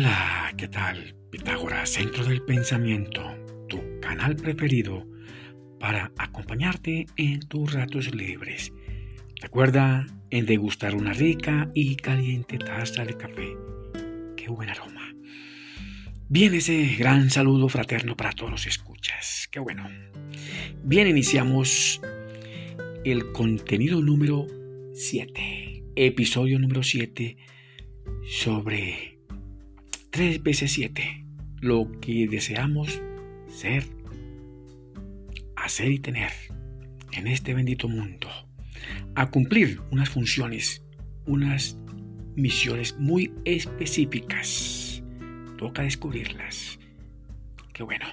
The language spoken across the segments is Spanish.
Hola, ¿qué tal? Pitágoras, Centro del Pensamiento, tu canal preferido para acompañarte en tus ratos libres. Recuerda en degustar una rica y caliente taza de café. Qué buen aroma. Bien, ese gran saludo fraterno para todos los escuchas. Qué bueno. Bien, iniciamos el contenido número 7, episodio número 7 sobre 3 veces 7, lo que deseamos ser, hacer y tener en este bendito mundo, a cumplir unas funciones, unas misiones muy específicas. Toca descubrirlas. Qué bueno.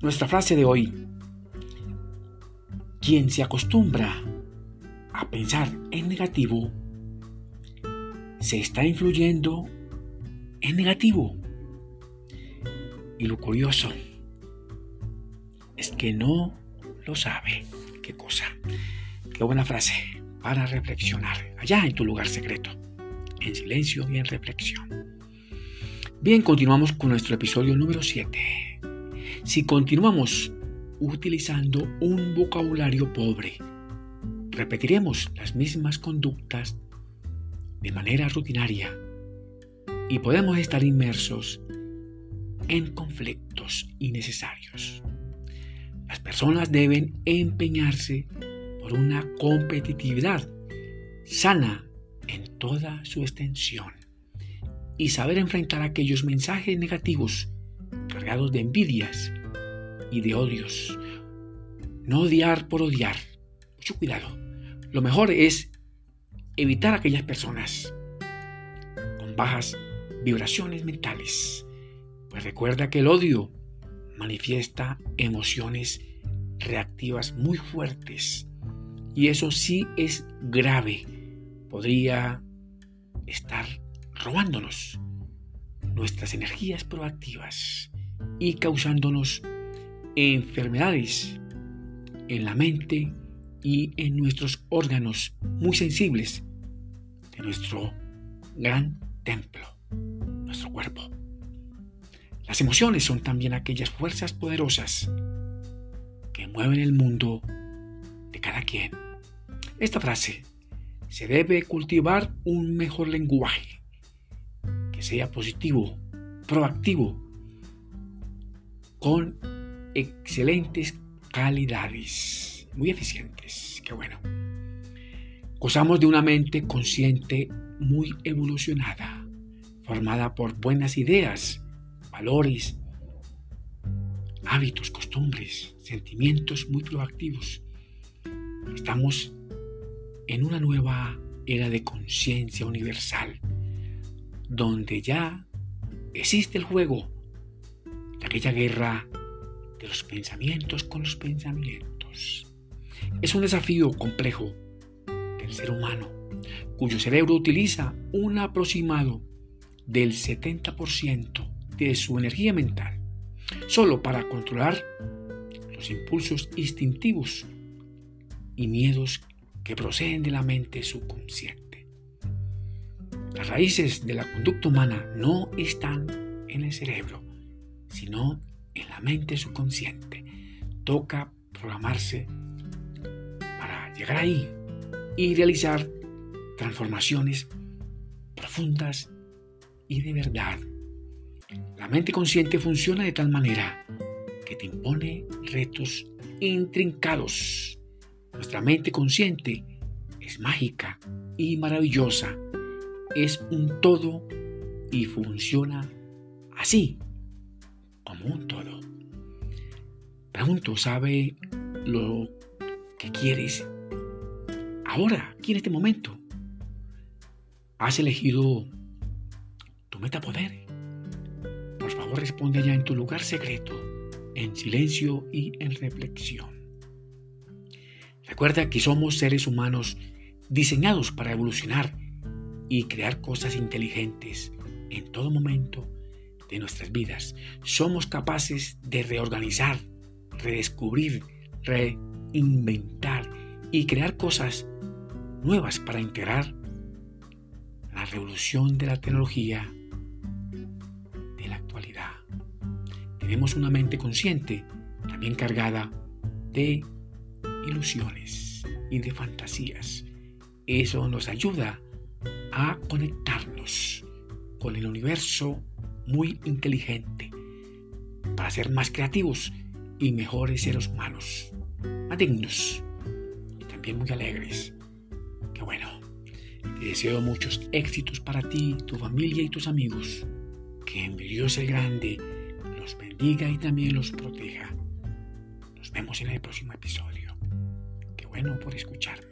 Nuestra frase de hoy. Quien se acostumbra a pensar en negativo, se está influyendo en negativo. Y lo curioso es que no lo sabe. ¿Qué cosa? Qué buena frase para reflexionar allá en tu lugar secreto, en silencio y en reflexión. Bien, continuamos con nuestro episodio número 7. Si continuamos utilizando un vocabulario pobre, repetiremos las mismas conductas de manera rutinaria y podemos estar inmersos en conflictos innecesarios. Las personas deben empeñarse por una competitividad sana en toda su extensión y saber enfrentar aquellos mensajes negativos cargados de envidias y de odios. No odiar por odiar. Mucho cuidado. Lo mejor es evitar aquellas personas con bajas vibraciones mentales. Pues recuerda que el odio manifiesta emociones reactivas muy fuertes. Y eso sí es grave. Podría estar robándonos nuestras energías proactivas y causándonos enfermedades en la mente y en nuestros órganos muy sensibles de nuestro gran templo, nuestro cuerpo. Las emociones son también aquellas fuerzas poderosas que mueven el mundo de cada quien. Esta frase se debe cultivar un mejor lenguaje que sea positivo, proactivo, con excelentes calidades, muy eficientes, qué bueno. Gozamos de una mente consciente muy evolucionada, formada por buenas ideas, valores, hábitos, costumbres, sentimientos muy proactivos. Estamos en una nueva era de conciencia universal, donde ya existe el juego de aquella guerra de los pensamientos con los pensamientos. Es un desafío complejo del ser humano, cuyo cerebro utiliza un aproximado del 70% de su energía mental, solo para controlar los impulsos instintivos y miedos que proceden de la mente subconsciente. Las raíces de la conducta humana no están en el cerebro, sino en la mente subconsciente. Toca programarse para llegar ahí y realizar transformaciones profundas y de verdad. La mente consciente funciona de tal manera que te impone retos intrincados. Nuestra mente consciente es mágica y maravillosa. Es un todo y funciona así como un todo. Pregunto, ¿sabe lo que quieres ahora, aquí en este momento? ¿Has elegido tu meta poder? Por favor, responde allá en tu lugar secreto, en silencio y en reflexión. Recuerda que somos seres humanos diseñados para evolucionar y crear cosas inteligentes en todo momento de nuestras vidas. Somos capaces de reorganizar, redescubrir, reinventar y crear cosas nuevas para integrar la revolución de la tecnología tenemos una mente consciente, también cargada de ilusiones y de fantasías. Eso nos ayuda a conectarnos con el universo muy inteligente para ser más creativos y mejores seres humanos, más dignos y también muy alegres. Que bueno, te deseo muchos éxitos para ti, tu familia y tus amigos. Que mi Dios el Grande bendiga y también los proteja. Nos vemos en el próximo episodio. Qué bueno por escucharme.